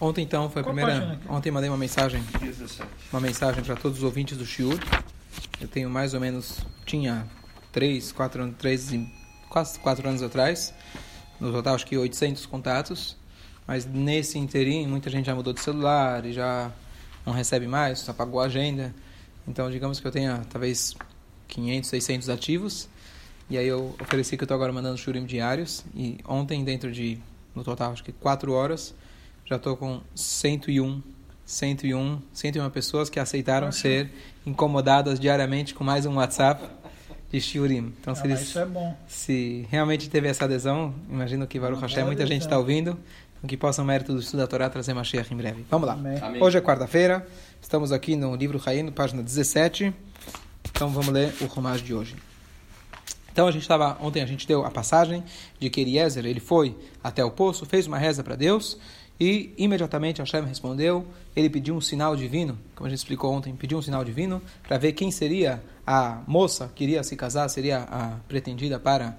Ontem, então, foi a Qual primeira. Ontem mandei uma mensagem, 17. uma mensagem para todos os ouvintes do Shiur. Eu tenho mais ou menos. Tinha três, quatro anos, três, e- quase quatro anos atrás. No total, acho que 800 contatos. Mas nesse interim, muita gente já mudou de celular e já não recebe mais, apagou a agenda. Então, digamos que eu tenha talvez 500, 600 ativos. E aí eu ofereci que eu estou agora mandando shurim diários. E ontem, dentro de, no total, acho que 4 horas, já estou com 101, 101, 101 pessoas que aceitaram ser incomodadas diariamente com mais um WhatsApp de shurim. Então, se Ah, eles isso é bom. se realmente teve essa adesão, imagino que Baruch Hashem, muita gente está ouvindo, então que possam mérito do estudo da Torá trazer Mashiach em breve. Vamos lá. Amém. Hoje é quarta-feira, estamos aqui no livro Haim, página 17, então vamos ler o Romage de hoje. Então a gente estava, ontem a gente deu a passagem de que Eliezer, ele foi até o poço, fez uma reza para Deus e imediatamente Hashem respondeu, ele pediu um sinal divino, como a gente explicou ontem, pediu um sinal divino para ver quem seria a moça que iria se casar, seria a pretendida para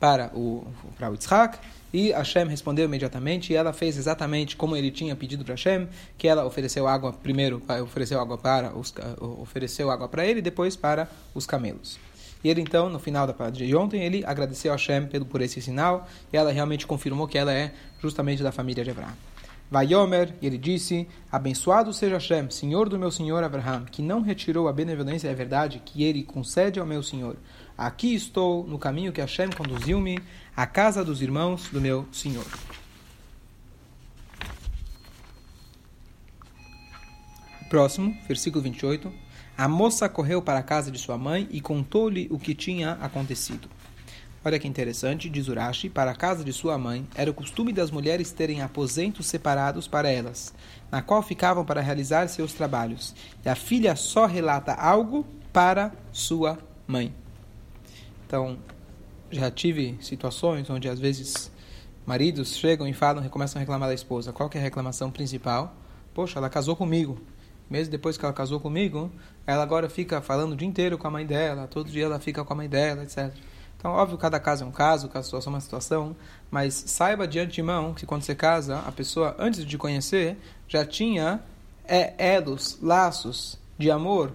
para o para o Yitzhak, e Hashem respondeu imediatamente, e ela fez exatamente como ele tinha pedido para Hashem, que ela ofereceu água primeiro, eh, ofereceu água para os, ofereceu água para ele, depois para os camelos. E ele então, no final da palestra de ontem, ele agradeceu a Hashem pelo, por esse sinal, e ela realmente confirmou que ela é justamente da família de Abraão. Vaiomer, e ele disse, abençoado seja Hashem, senhor do meu senhor Abraham, que não retirou a benevolência e a verdade que ele concede ao meu senhor. Aqui estou, no caminho que Hashem conduziu-me, à casa dos irmãos do meu senhor. Próximo, versículo 28. A moça correu para a casa de sua mãe e contou-lhe o que tinha acontecido. Olha que interessante, diz Urashi, para a casa de sua mãe era o costume das mulheres terem aposentos separados para elas, na qual ficavam para realizar seus trabalhos. E a filha só relata algo para sua mãe. Então, já tive situações onde às vezes maridos chegam e falam, começam a reclamar da esposa. Qual é a reclamação principal? Poxa, ela casou comigo. Mesmo depois que ela casou comigo, ela agora fica falando o dia inteiro com a mãe dela, todo dia ela fica com a mãe dela, etc. Então, óbvio, cada caso é um caso, cada situação é uma situação, mas saiba de antemão que quando você casa, a pessoa, antes de conhecer, já tinha é, elos, laços de amor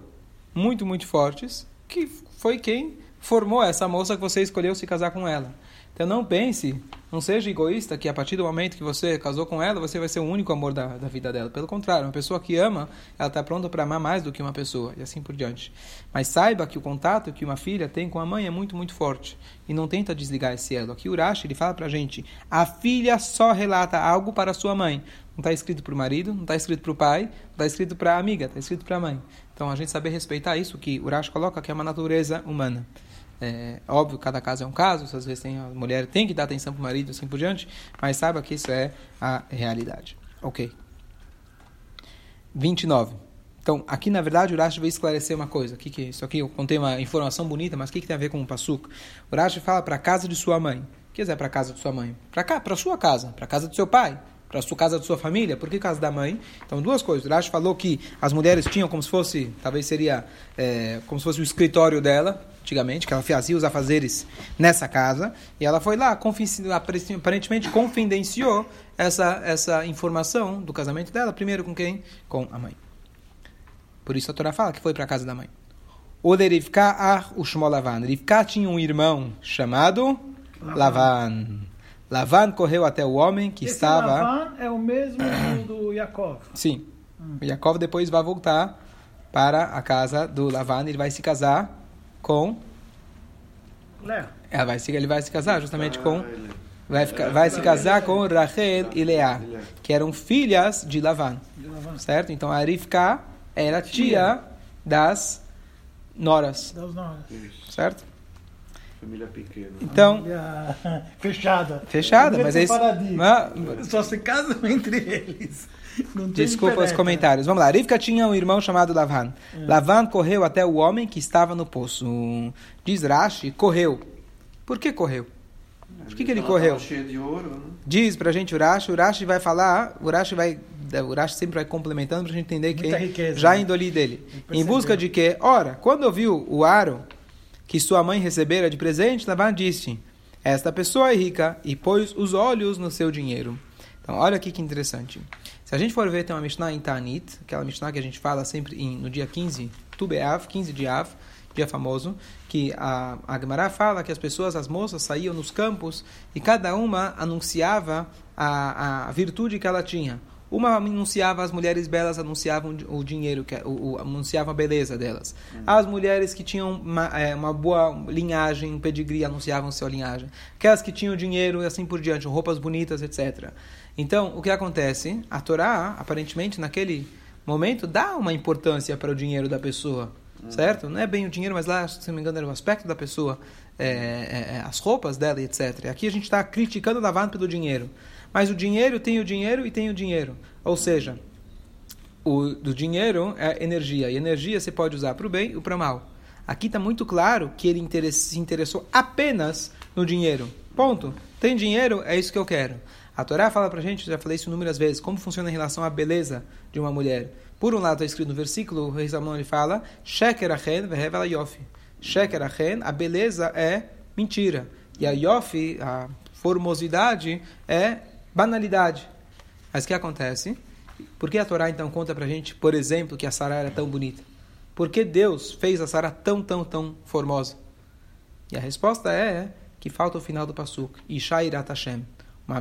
muito, muito fortes, que foi quem formou essa moça que você escolheu se casar com ela. Então não pense, não seja egoísta que a partir do momento que você casou com ela, você vai ser o único amor da, da vida dela. Pelo contrário, uma pessoa que ama, ela está pronta para amar mais do que uma pessoa, e assim por diante. Mas saiba que o contato que uma filha tem com a mãe é muito, muito forte. E não tenta desligar esse elo. Aqui Urashi, ele fala para a gente, a filha só relata algo para sua mãe. Não está escrito para o marido, não está escrito para o pai, não está escrito para a amiga, está escrito para a mãe. Então a gente saber respeitar isso que Urashi coloca, que é uma natureza humana. É, óbvio, cada caso é um caso, às vezes tem, a mulher tem que dar atenção para o marido assim por diante, mas saiba que isso é a realidade. Ok. 29. Então, aqui na verdade, o Urashi veio esclarecer uma coisa. Que, que é isso aqui? Eu contei uma informação bonita, mas o que, que tem a ver com o Passuca? O Urashi fala para a casa de sua mãe. O que é para a casa de sua mãe? Para cá, para sua casa, para a casa do seu pai, para a casa da sua família. Por que casa da mãe? Então, duas coisas. O Urashi falou que as mulheres tinham como se fosse, talvez seria é, como se fosse o escritório dela, antigamente, que ela fazia os afazeres nessa casa, e ela foi lá, aparentemente confidenciou essa, essa informação do casamento dela, primeiro com quem? Com a mãe. Por isso a Torá fala que foi para a casa da mãe. O de Rivka ar ushmo Lavan. Rivka tinha um irmão chamado Lavan. Lavan correu até o homem que Esse estava... Lavan é o mesmo do, Yaakov. Sim. O Yaakov depois vai voltar para a casa do Lavan. Ele vai se casar com... Léo. Ela vai se, ele vai se casar justamente com... Ah, ele- Vai, ficar, vai se casar com Rachel e Leá, que eram filhas de Lavan. Certo? Então a Rivka era tia das noras. Das noras. Certo? família pequena. Então, Família Fechada. fechada, mas é isso. Ah, Só se casam entre eles. Desculpa os comentários. Vamos lá. Rivka tinha um irmão chamado Lavan. Lavan correu até o homem que estava no poço. Diz Rashi, correu. Por que correu? Por que, que ele correu? ouro, né? Diz pra gente Urashi, Urashi vai falar, Urashi vai, Urashi sempre vai complementando pra gente entender que Muita riqueza, já a né? índole dele. Em busca de que, ora, quando ouviu o aro que sua mãe recebera de presente, Lavan disse, esta pessoa é rica e pôs os olhos no seu dinheiro. Então, olha aqui que interessante. Se a gente for ver, tem uma Mishnah em Tanit, aquela Mishnah que a gente fala sempre em, no dia 15, Tubeav, 15 de Av, dia famoso, que a, a Gemara fala que as pessoas, as moças, saíam nos campos e cada uma anunciava a, a virtude que ela tinha. Uma anunciava as mulheres belas anunciavam o dinheiro que o, o anunciavam a beleza delas. As mulheres que tinham uma, é, uma boa linhagem, um pedigree anunciavam sua linhagem. Aquelas que tinham dinheiro e assim por diante, roupas bonitas, etc. Então, o que acontece? A Torá, aparentemente, naquele momento, dá uma importância para o dinheiro da pessoa, certo? Não é bem o dinheiro, mas lá, se não me engano, era o aspecto da pessoa, é, é, é as roupas dela, etc. Aqui a gente está criticando Lavan pelo dinheiro. Mas o dinheiro tem o dinheiro e tem o dinheiro. Ou seja, o do dinheiro é energia. E energia você pode usar para o bem ou para o mal. Aqui está muito claro que ele se interessou apenas no dinheiro. Ponto. Tem dinheiro, é isso que eu quero. A Torá fala para a gente, já falei isso inúmeras vezes, como funciona em relação à beleza de uma mulher. Por um lado está escrito no versículo, o rei Salomão ele fala, Sheker achen vehevela yofi. Sheker achen, a beleza é mentira. E a yofi, a formosidade, é banalidade. Mas o que acontece? Por que a Torá então conta pra gente, por exemplo, que a Sara era tão bonita? Por que Deus fez a Sara tão, tão, tão formosa? E a resposta é que falta o final do Pasuk. Isha irat Hashem. Uma,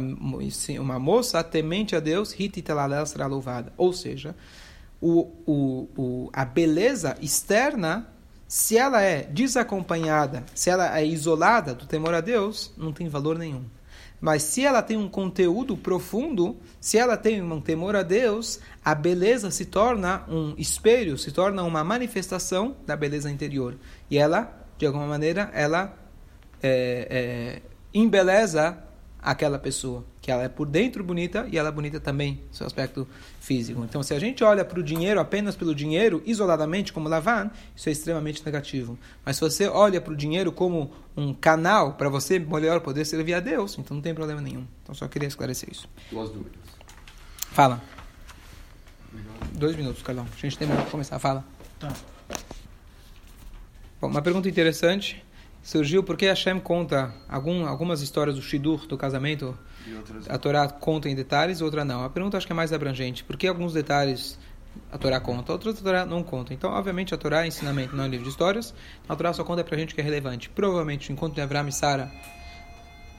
uma moça temente a Deus, hititelalel será louvada. Ou seja, o, o, o, a beleza externa, se ela é desacompanhada, se ela é isolada do temor a Deus, não tem valor nenhum. Mas se ela tem um conteúdo profundo, se ela tem um temor a Deus, a beleza se torna um espelho, se torna uma manifestação da beleza interior. E ela, de alguma maneira, ela é, é, embeleza aquela pessoa, que ela é por dentro bonita e ela é bonita também, seu aspecto físico. Então, se a gente olha para o dinheiro apenas pelo dinheiro, isoladamente, como Lavan, isso é extremamente negativo. Mas se você olha para o dinheiro como um canal para você melhor poder servir a Deus, então não tem problema nenhum. Então, só queria esclarecer isso. Duas dúvidas. Fala. Dois minutos, Carlão. A gente tem que começar. Fala. Tá. Bom, uma pergunta interessante surgiu porque Hashem conta algum, algumas histórias do Shidur, do casamento, a Torá conta em detalhes, outra não. A pergunta acho que é mais abrangente. Por que alguns detalhes a Torá conta, outros a Torá não conta? Então, obviamente, a Torá é ensinamento, não é livro de histórias. A Torá só conta pra gente o que é relevante. Provavelmente, o encontro de Avraham e Sara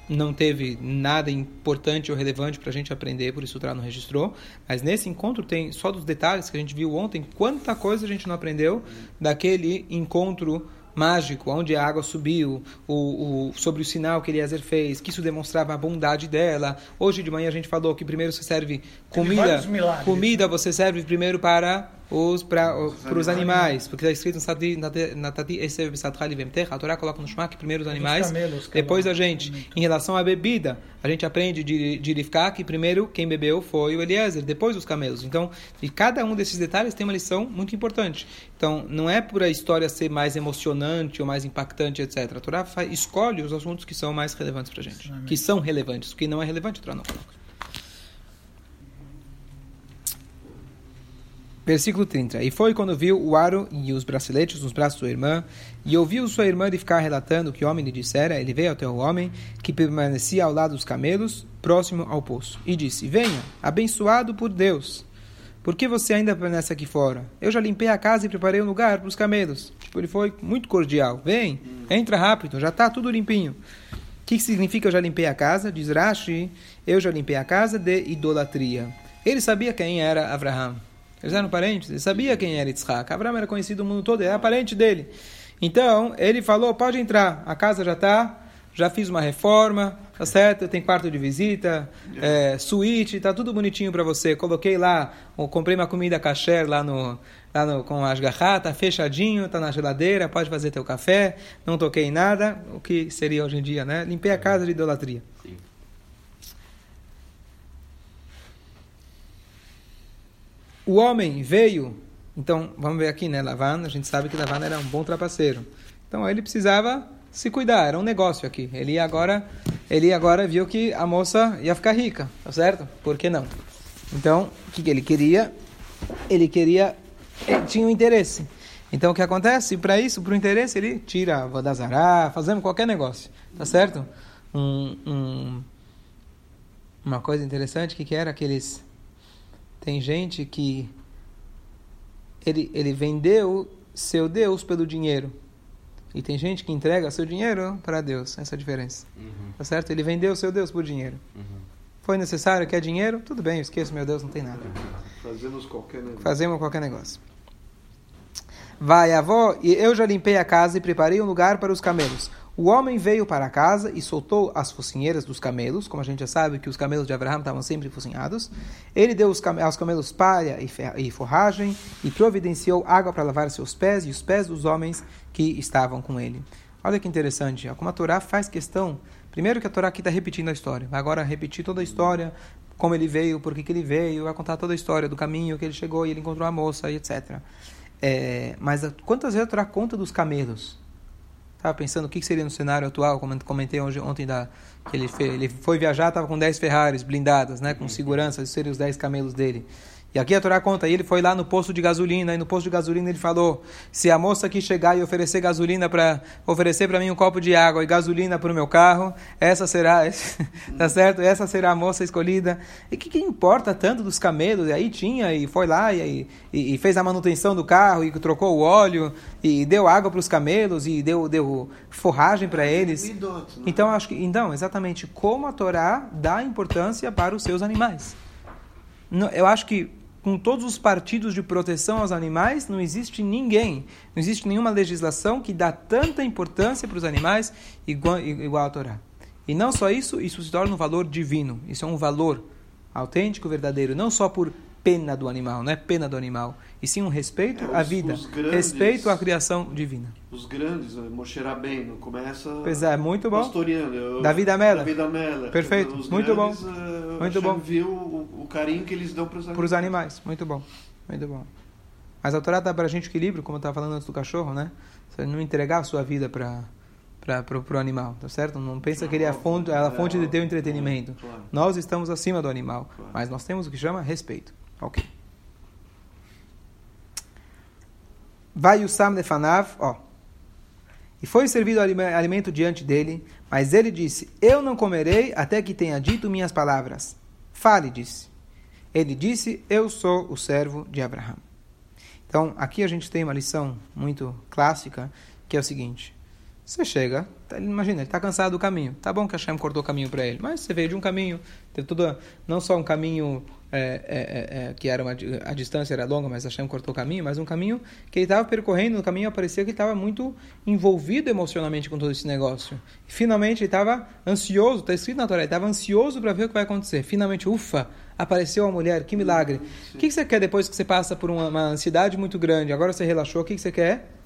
não teve nada importante ou relevante para a gente aprender, por isso o Torá não registrou. Mas nesse encontro tem só dos detalhes que a gente viu ontem, quanta coisa a gente não aprendeu daquele encontro mágico, onde a água subiu, o, o, sobre o sinal que Eliezer fez, que isso demonstrava a bondade dela. Hoje de manhã a gente falou que primeiro você serve comida, comida você serve primeiro para os para os animais, porque está escrito na Tati a Torá coloca no Shema que primeiro os animais, depois a gente. Em relação à bebida, a gente aprende de, de Rivka que primeiro quem bebeu foi o Eliezer, depois os camelos. Então, de cada um desses detalhes tem uma lição muito importante. Então, não é por a história ser mais emocionante ou mais impactante, etc. A Torá escolhe os assuntos que são mais relevantes para a gente, que são relevantes. O que não é relevante, a Torá não coloca. Versículo 30. E foi quando viu o aro e os braceletes nos braços de sua irmã, e ouviu sua irmã de ficar relatando o que o homem lhe dissera, ele veio até o homem, que permanecia ao lado dos camelos, próximo ao poço, e disse, venha, abençoado por Deus, por que você ainda permanece aqui fora? Eu já limpei a casa e preparei um lugar para os camelos. Tipo, ele foi muito cordial. Vem, entra rápido, já está tudo limpinho. O que significa eu já limpei a casa? Diz Rashi, eu já limpei a casa de idolatria. Ele sabia quem era Abraham. Eles eram parentes, ele sabia quem era Yitzhak. Abraham era conhecido no mundo todo, era parente dele. Então, ele falou, pode entrar, a casa já está, já fiz uma reforma, tá certo? Tem quarto de visita, é, suíte, tá tudo bonitinho para você. Coloquei lá, comprei uma comida kasher lá no, lá no, com as garratas, tá fechadinho, tá na geladeira, pode fazer teu café, não toquei em nada, o que seria hoje em dia, né? Limpei a casa de idolatria. Sim. O homem veio, então vamos ver aqui, né? Lavan, a gente sabe que Lavan era um bom trapaceiro. Então ele precisava se cuidar, era um negócio aqui. Ele agora, ele agora viu que a moça ia ficar rica, tá certo? Por que não? Então, o que, que ele queria? Ele queria, ele tinha um interesse. Então o que acontece? Para isso, para o interesse, ele tira a vodazará, fazendo qualquer negócio, tá certo? Um, um, uma coisa interessante que, que era aqueles Tem gente que ele, ele vendeu seu Deus pelo dinheiro. E tem gente que entrega seu dinheiro para Deus. Essa é a diferença. Uhum. Tá certo? Ele vendeu seu Deus por dinheiro. Uhum. Foi necessário, quer dinheiro? Tudo bem, eu esqueço meu Deus, não tem nada. Fazemos qualquer negócio. Fazemos qualquer negócio. Vai, avó, e eu já limpei a casa e preparei um lugar para os camelos. O homem veio para casa e soltou as focinheiras dos camelos, como a gente já sabe que os camelos de Abraão estavam sempre focinhados. Ele deu aos camelos palha e forragem e providenciou água para lavar seus pés e os pés dos homens que estavam com ele. Olha que interessante, como a Torá faz questão. Primeiro que a Torá aqui está repetindo a história, vai agora repetir toda a história, como ele veio, por que, ele veio, vai contar toda a história do caminho que ele chegou e ele encontrou a moça e etc. É, mas quantas vezes a Torá conta dos camelos? Estava pensando o que seria no cenário atual, como comentei hoje, ontem, da, que ele, foi, ele foi viajar, estava com 10 Ferraris blindadas, né, com segurança, esses seriam os 10 camelos dele. E aqui a Torá conta, ele foi lá no posto de gasolina, e no posto de gasolina ele falou: se a moça aqui chegar e oferecer gasolina para oferecer para mim um copo de água e gasolina para o meu carro, essa será, tá certo? Essa será a moça escolhida. E o que, que, importa tanto dos camelos? E aí tinha e foi lá e, e, e, fez a manutenção do carro e trocou o óleo e deu água para os camelos e deu, deu forragem para eles. Né? Então acho que então exatamente como a Torá dá importância para os seus animais. Eu acho que com todos os partidos de proteção aos animais, não existe ninguém, não existe nenhuma legislação que dá tanta importância para os animais igual, igual a Torá. E não só isso, isso se torna um valor divino. Isso é um valor autêntico, verdadeiro, não só por pena do animal, não é pena do animal, e sim um respeito É, à os- vida, os grandes- respeito à criação divina. Os grandes, né, Moshe Rabbeinu, começa Pois é, muito bom. pastoreando. Eu- David Amelech. David Amelech. Perfeito, Os muito bom. grandes, eh, Muito bom. viu o, o carinho que eles dão para os Para os animais, muito bom, muito bom. Mas a Torá dá para a gente equilíbrio, como eu estava falando antes do cachorro, né? Você não entregar a sua vida para para o animal, tá certo? Não pensa que ele é a fonte, é a fonte de teu entretenimento. Nós estamos acima do animal, mas nós temos o que chama respeito. Ok. Vai o Sam Nefanav, ó. E foi servido alime- alimento diante dele, mas ele disse: Eu não comerei até que tenha dito minhas palavras. Fale, disse. Ele disse: Eu sou o servo de Abraão. Então, aqui a gente tem uma lição muito clássica, que é o seguinte: você chega, tá- imagina, ele está cansado do caminho. Tá bom que Hashem cortou o caminho para ele, mas você veio de um caminho, teve toda, não só um caminho é, é, é, é, que era uma, a distância era longa, mas Hashem cortou o caminho, mas um caminho que ele estava percorrendo, no caminho parecia que ele estava muito envolvido emocionalmente com todo esse negócio. E finalmente ele estava ansioso, está escrito na Torá, ele estava ansioso para ver o que vai acontecer. Finalmente, ufa, apareceu a mulher, que milagre. O que, que você quer depois que você passa por uma, uma ansiedade muito grande? Agora você relaxou, o que, que você quer?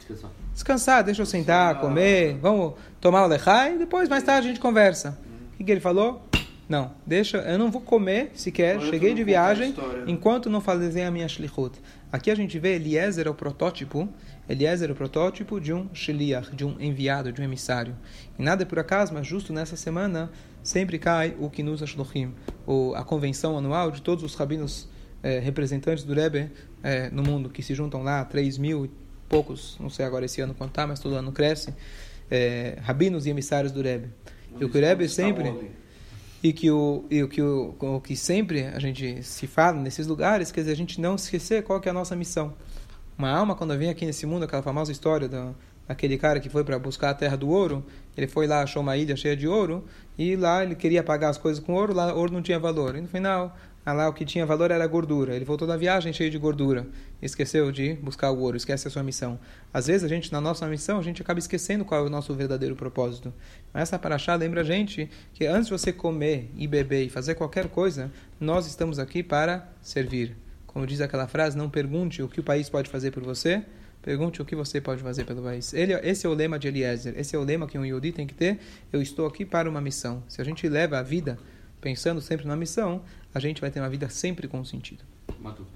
Descansar, deixa eu sentar, comer, vamos tomar o lechai, e depois mais tarde a gente conversa. O que, que ele falou? Não, deixa, eu não vou comer sequer, cheguei de viagem, história, enquanto não fazem a minha shlichut. Aqui a gente vê Eliezer é o protótipo, Eliezer é o protótipo de um shliach, de um enviado, de um emissário. E nada é por acaso, mas justo nessa semana sempre cai o Kinus Ashlochim, a convenção anual de todos os rabinos eh, representantes do Rebbe eh, no mundo, que se juntam lá, 3 mil e poucos, não sei agora esse ano quanto tá, mas todo ano cresce, eh, rabinos e emissários do Rebbe. E o que o Rebbe sempre e que o e o que o, o que sempre a gente se fala nesses lugares, quer dizer, a gente não esquecer qual que é a nossa missão. Uma alma quando vem aqui nesse mundo, aquela famosa história da daquele cara que foi para buscar a terra do ouro, ele foi lá, achou uma ilha cheia de ouro e lá ele queria pagar as coisas com ouro, lá ouro não tinha valor. E no final, ah, lá o que tinha valor era gordura. Ele voltou da viagem cheio de gordura. Esqueceu de buscar o ouro, esquece a sua missão. Às vezes a gente na nossa missão, a gente acaba esquecendo qual é o nosso verdadeiro propósito. Mas essa paraxá lembra a gente que antes de você comer e beber e fazer qualquer coisa, nós estamos aqui para servir. Como diz aquela frase, não pergunte o que o país pode fazer por você, pergunte o que você pode fazer pelo país. Ele, esse é o lema de Eliezer, esse é o lema que um Yodi tem que ter. Eu estou aqui para uma missão. Se a gente leva a vida pensando sempre na missão, a gente vai ter uma vida sempre com sentido. Matu.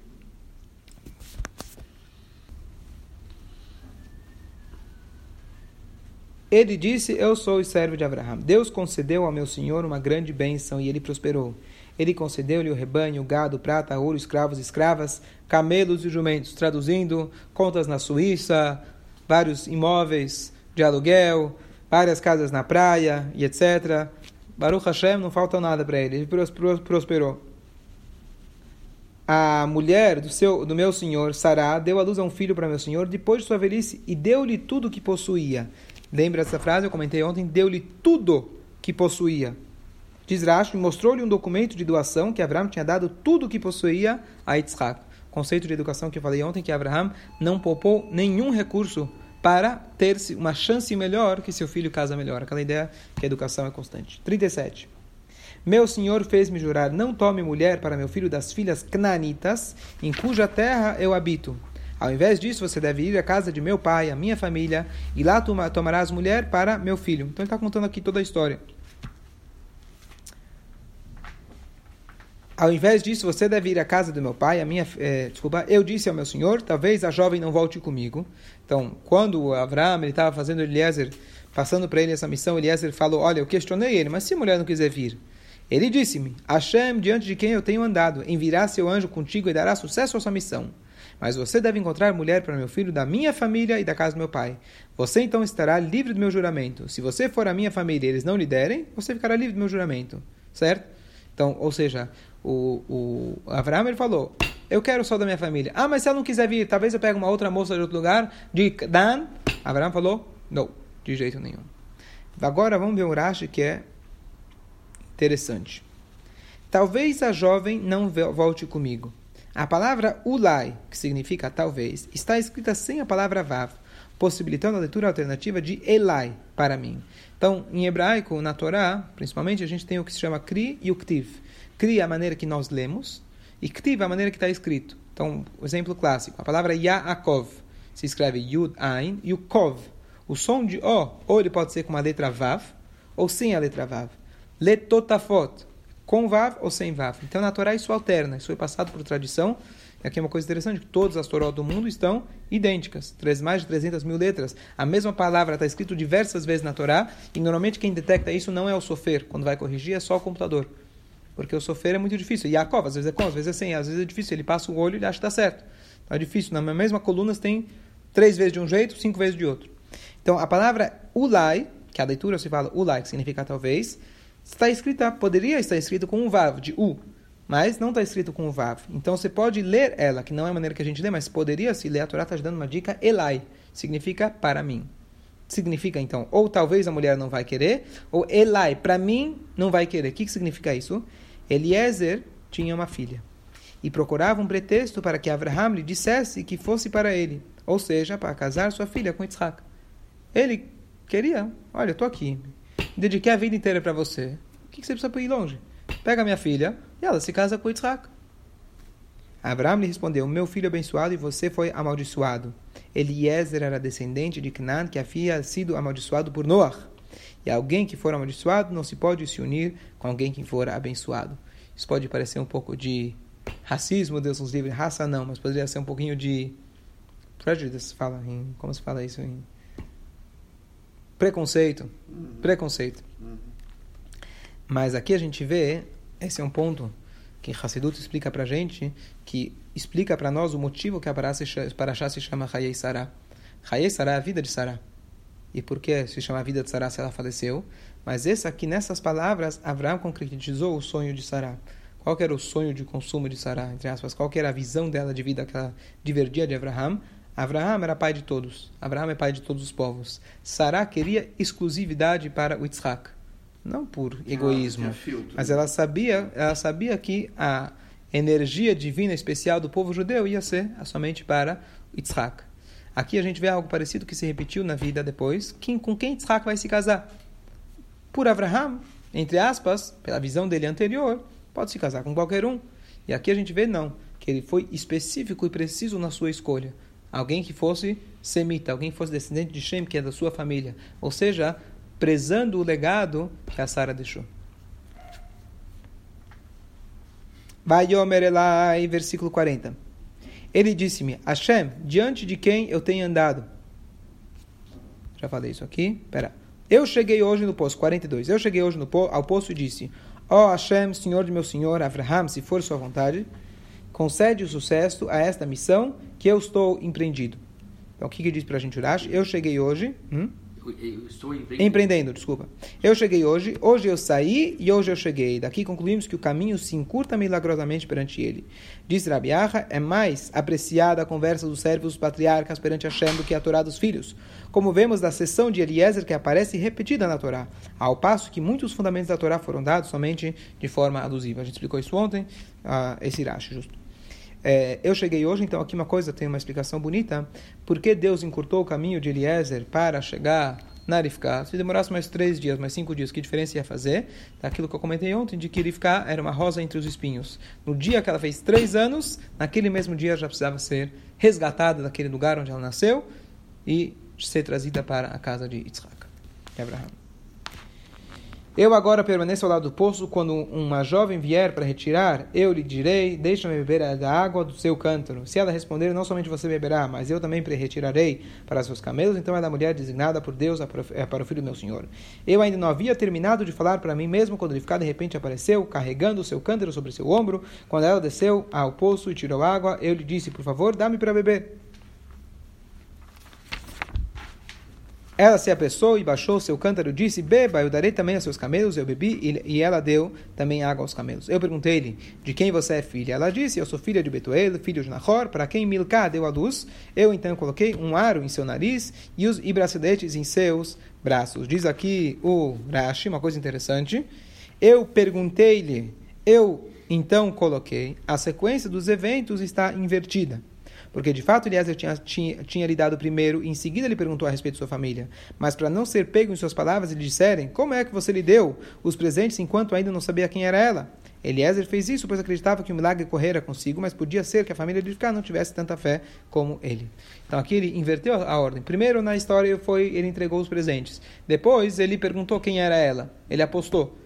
Ele disse: Eu sou o servo de Abraão. Deus concedeu ao meu senhor uma grande bênção e ele prosperou. Ele concedeu-lhe o rebanho, o gado, prata, ouro, escravos, escravas, camelos e jumentos. Traduzindo, contas na Suíça, vários imóveis de aluguel, várias casas na praia e etc. Baruch Hashem, não falta nada para ele. Ele pros- pros- prosperou. a mulher do, seu, do meu senhor, Sará, deu à luz a um filho para meu senhor depois de sua velhice e deu-lhe tudo o que possuía. Lembra dessa frase? Eu comentei ontem. Deu-lhe tudo que possuía. Diz Rashi, mostrou-lhe um documento de doação que Abraão tinha dado tudo o que possuía a Yitzhak. Conceito de educação que eu falei ontem, que Abraão não poupou nenhum recurso para ter uma chance melhor que seu filho casa melhor. Aquela ideia que a educação é constante. 37. Meu senhor fez-me jurar: não tome mulher para meu filho das filhas cnanitas, em cuja terra eu habito. Ao invés disso, você deve ir à casa de meu pai, a minha família, e lá tomarás mulher para meu filho. Então ele está contando aqui toda a história. Ao invés disso, você deve ir à casa do meu pai, a minha, é, desculpa, eu disse ao meu senhor, talvez a jovem não volte comigo. Então, quando Abraão estava fazendo Eliezer, passando para ele essa missão, Eliezer falou, olha, eu questionei ele, mas se a mulher não quiser vir? Ele disse-me: Hashem, diante de quem eu tenho andado, enviará seu anjo contigo e dará sucesso à sua missão. Mas você deve encontrar mulher para meu filho da minha família e da casa do meu pai. Você então estará livre do meu juramento. Se você for a minha família e eles não lhe derem, você ficará livre do meu juramento. Certo? Então, ou seja, o, o Abraão ele falou: Eu quero só da minha família. Ah, mas se ela não quiser vir, talvez eu pegue uma outra moça de outro lugar, de Dan. Abraão falou: Não, de jeito nenhum. Agora vamos ver um Rashi que é Interessante. Talvez a jovem não volte comigo. A palavra ulai, que significa talvez, está escrita sem a palavra vav, possibilitando a leitura alternativa de elai, para mim. Então, em hebraico, na Torá, principalmente, a gente tem o que se chama kri e o ktiv. Kri é a maneira que nós lemos, e ktiv é a maneira que está escrito. Então, o exemplo clássico, a palavra Yaakov se escreve Yud Ain e o Kov. O som de O, ou ele pode ser com a letra Vav, ou sem a letra Vav letotafot, com vav ou sem vav. Então na Torá isso alterna, isso foi passado por tradição. E aqui é uma coisa interessante, todas as Torá do mundo estão idênticas, mais de 300 mil letras. A mesma palavra está escrito diversas vezes na Torá, e normalmente quem detecta isso não é o sofer, quando vai corrigir é só o computador. Porque o sofer é muito difícil. Yaakov, às vezes é com, às vezes é sem, às vezes é difícil. Ele passa o olho e ele acha que está certo. Então é difícil. Na mesma coluna tem três vezes de um jeito, cinco vezes de outro. Então a palavra ulai, que a leitura se fala ulai, que significa talvez, está escrita, poderia estar escrito com um vav, de u, mas não está escrito com o vav. Então você pode ler ela, que não é a maneira que a gente lê, mas poderia se ler. A Torá está dando uma dica, elai, significa para mim. Significa então, ou talvez a mulher não vai querer, ou elai, para mim, não vai querer. O que, que significa isso? Eliezer tinha uma filha e procurava um pretexto para que Abraham lhe dissesse que fosse para ele, ou seja, para casar sua filha com Isaac. Ele queria, olha, estou aqui, dediquei a vida inteira para você. O que, você precisa ir longe? Pega minha filha e ela se casa com Yitzhak. Abraão lhe respondeu: Meu filho abençoado e você foi amaldiçoado. Eliezer era descendente de Canaã, que havia sido amaldiçoado por Noah. E alguém que for amaldiçoado não se pode se unir com alguém que for abençoado. Isso pode parecer um pouco de racismo, Deus nos livre, raça não, mas poderia ser um pouquinho de prejudice, fala em, como se fala isso em Preconceito. Preconceito. Uhum. Mas aqui a gente vê, esse é um ponto que Hassidut explica para gente, que explica para nós o motivo que a Parashá se chama Hayei Sarah. Hayei Sarah é a vida de Sarah. E por que se chama a vida de Sarah se ela faleceu? Mas esse aqui, nessas palavras, Abraão concretizou o sonho de Sarah. Qual era o sonho de consumo de Sarah, entre aspas? Qual era a visão dela de vida, aquela diverdia de Abraham? Abraão era pai de todos. Abraão é pai de todos os povos. Sará queria exclusividade para o Yitzhak. Não por egoísmo, mas ela sabia, ela sabia que a energia divina especial do povo judeu ia ser somente para Yitzhak. Aqui a gente vê algo parecido que se repetiu na vida depois. Quem, com quem Yitzhak vai se casar? Por Abraham, entre aspas, pela visão dele anterior, pode se casar com qualquer um. E aqui a gente vê não, que ele foi específico e preciso na sua escolha alguém que fosse semita, alguém que fosse descendente de Shem, que é da sua família. Ou seja, prezando o legado que a Sara deixou. Vai Yomer versículo 40. Ele disse-me, Hashem, diante de quem eu tenho andado? Já falei isso aqui. Pera. Eu cheguei hoje no poço, 42. Eu cheguei hoje no po, ao poço e disse: Ó oh Hashem, Senhor de meu Senhor, Abraham, se for sua vontade, concede o sucesso a esta missão que eu estou empreendido. Então, o que, que diz para a gente Urash? Eu cheguei hoje. Hum? Estou empreendendo. Empreendendo, desculpa. Eu cheguei hoje, hoje eu saí e hoje eu cheguei. Daqui concluímos que o caminho se encurta milagrosamente perante ele. Diz Rabi Acha, é mais apreciada a conversa dos servos dos patriarcas perante Hashem do que a Torá dos filhos. Como vemos da sessão de Eliezer que aparece repetida na Torá, ao passo que muitos fundamentos da Torá foram dados somente de forma alusiva. A gente explicou isso ontem, uh, esse Irache, justo. É, eu cheguei hoje, então aqui uma coisa tem uma explicação bonita. Por que Deus encurtou o caminho de Eliezer para chegar na Rivka? Se demorasse mais três dias, mais cinco dias, que diferença ia fazer? Daquilo que eu comentei ontem, de que Rivka era uma rosa entre os espinhos. No dia que ela fez três anos, naquele mesmo dia já precisava ser resgatada daquele lugar onde ela nasceu e ser trazida para a casa de Yitzhak, Abraham. Eu agora permaneço ao lado do poço. Quando uma jovem vier para retirar, eu lhe direi: Deixa-me beber da água do seu cântaro. Se ela responder: Não somente você beberá, mas eu também retirarei para seus camelos, então é a mulher designada por Deus é para o filho do meu senhor. Eu ainda não havia terminado de falar para mim mesmo quando ele ficar de repente apareceu, carregando o seu cântaro sobre seu ombro. Quando ela desceu ao poço e tirou água, eu lhe disse: Por favor, dá-me para beber. Ela se apressou e baixou seu cântaro disse: Beba, eu darei também aos seus camelos. Eu bebi e ela deu também água aos camelos. Eu perguntei-lhe: De quem você é filha? Ela disse: Eu sou filha de Betuel, filho de Nahor, para quem Milcá deu a luz. Eu então coloquei um aro em seu nariz e os e braceletes em seus braços. Diz aqui o Rashi, uma coisa interessante. Eu perguntei-lhe, eu então coloquei. A sequência dos eventos está invertida. Porque de fato Eliezer tinha, tinha, tinha lhe dado primeiro e em seguida ele perguntou a respeito de sua família. Mas para não ser pego em suas palavras, lhe disserem: Como é que você lhe deu os presentes enquanto ainda não sabia quem era ela? Eliezer fez isso pois acreditava que o milagre correra consigo, mas podia ser que a família de Rivka não tivesse tanta fé como ele. Então aqui ele inverteu a ordem. Primeiro na história foi ele entregou os presentes. Depois ele perguntou quem era ela. Ele apostou.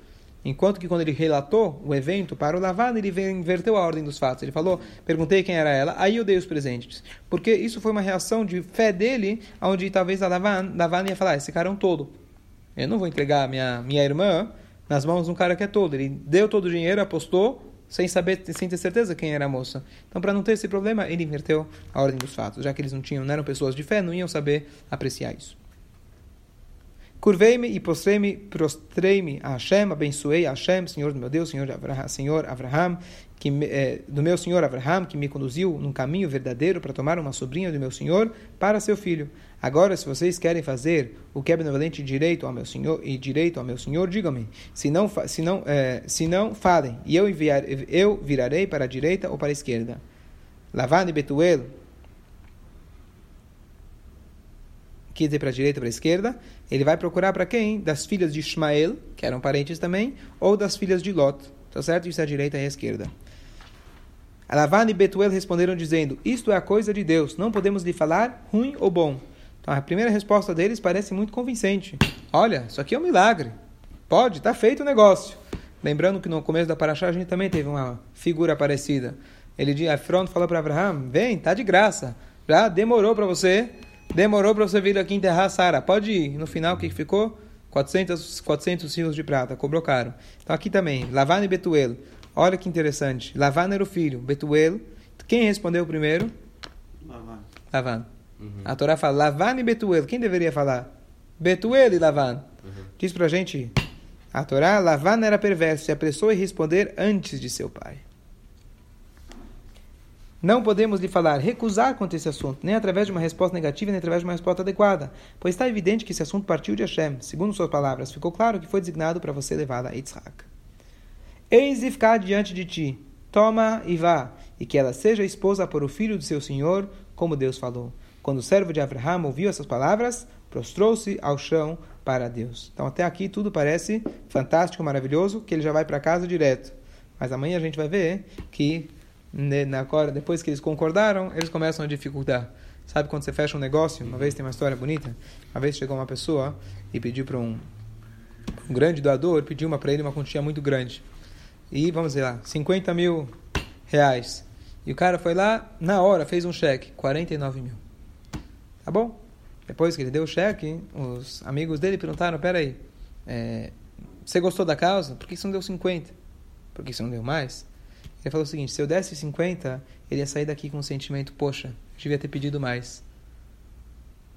Enquanto que quando ele relatou o evento para o Lavan, ele inverteu a ordem dos fatos. Ele falou, perguntei quem era ela, aí eu dei os presentes. Porque isso foi uma reação de fé dele, onde talvez a Lavan, Lavan ia falar, esse cara é um todo. Eu não vou entregar minha, minha irmã nas mãos de um cara que é todo. Ele deu todo o dinheiro, apostou, sem saber, sem ter certeza quem era a moça. Então, para não ter esse problema, ele inverteu a ordem dos fatos. Já que eles não tinham, não eram pessoas de fé, não iam saber apreciar isso. Curvei-me e prostrei-me, prostrei-me a Hashem, abençoei a Hashem, Senhor do meu Deus, Senhor, Abraham, Senhor Abraham, que eh, do meu Senhor Abraham, que me conduziu num caminho verdadeiro para tomar uma sobrinha do meu Senhor para seu filho. Agora, se vocês querem fazer o que é benevolente direito ao meu Senhor e direito ao meu Senhor, digam-me. Se não, se não, eh, se não falem, e eu enviar, eu virarei para a direita ou para a esquerda. Lavani Betuel, quer dizer para a direita ou para a esquerda, ele vai procurar para quem? Das filhas de Ismael, que eram parentes também, ou das filhas de Lot. Tá certo? Isso é a direita e a esquerda. Alavan e Betuel responderam dizendo: Isto é a coisa de Deus, não podemos lhe falar ruim ou bom. Então a primeira resposta deles parece muito convincente. Olha, isso aqui é um milagre. Pode, está feito o negócio. Lembrando que no começo da Paraxá a gente também teve uma figura parecida. Ele, Efron falou para Abraão: Vem, tá de graça. Já demorou para você Demorou para você vir aqui enterrar a Sara. Pode ir. No final, o que ficou? 400, 400 quilos de prata. Cobrou caro. Então aqui também, Lavan e Betuel. Olha que interessante. Lavan era o filho. Betuel. Quem respondeu primeiro? Lavan. Lavan. Uhum. A Torá fala Lavan e Betuel. Quem deveria falar? Betuel e Lavan. Uhum. Diz pra gente. A Torá, Lavan era perverso, se apressou em responder antes de seu pai. Não podemos lhe falar, recusar quanto esse assunto, nem através de uma resposta negativa, nem através de uma resposta adequada, pois está evidente que esse assunto partiu de Hashem. Segundo suas palavras, ficou claro que foi designado para você levá-la a Yitzhak. Eis e ficar diante de ti, toma e vá, e que ela seja esposa por o filho do seu senhor, como Deus falou. Quando o servo de Abraham ouviu essas palavras, prostrou-se ao chão para Deus. Então até aqui tudo parece fantástico, maravilhoso, que ele já vai para casa direto. Mas amanhã a gente vai ver que agora, depois que eles concordaram, eles começam a dificultar. Sabe quando você fecha um negócio? Uma vez tem uma história bonita. Uma vez chegou uma pessoa e pediu para um, um grande doador, pediu uma para ele uma quantia muito grande. E vamos dizer lá, 50 mil reais. E o cara foi lá, na hora, fez um cheque, 49 mil. Tá bom? Depois que ele deu o cheque, os amigos dele perguntaram: peraí, é, você gostou da causa? Por que você não deu 50? Por que você não deu mais? Ele falou o seguinte: se eu desse 50, ele ia sair daqui com o sentimento, poxa, devia ter pedido mais.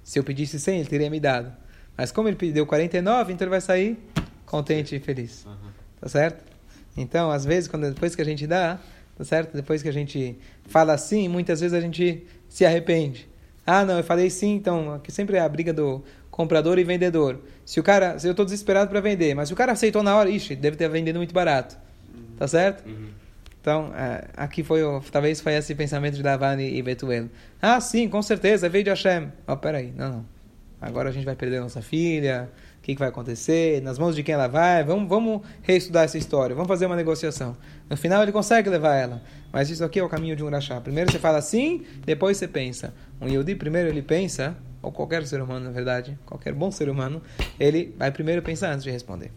Se eu pedisse 100, ele teria me dado. Mas como ele pediu 49, então ele vai sair contente e feliz. Tá certo? Então, às vezes, quando, depois que a gente dá, tá certo? Depois que a gente fala sim, muitas vezes a gente se arrepende. Ah, não, eu falei sim, então, aqui sempre é a briga do comprador e vendedor. Se o cara, se eu estou desesperado para vender, mas se o cara aceitou na hora, ixi, deve ter vendido muito barato. Tá certo? Então, é, aqui foi, talvez foi esse pensamento de Davani e Betuel. Ah, sim, com certeza, veio de Hashem. Oh, peraí, não, não. Agora a gente vai perder nossa filha, o que, que vai acontecer, nas mãos de quem ela vai, vamos, vamos reestudar essa história, vamos fazer uma negociação. No final ele consegue levar ela, mas isso aqui é o caminho de um rachá. Primeiro você fala sim, depois você pensa. Um Yehudi, primeiro ele pensa, ou qualquer ser humano, na verdade, qualquer bom ser humano, ele vai primeiro pensar antes de responder.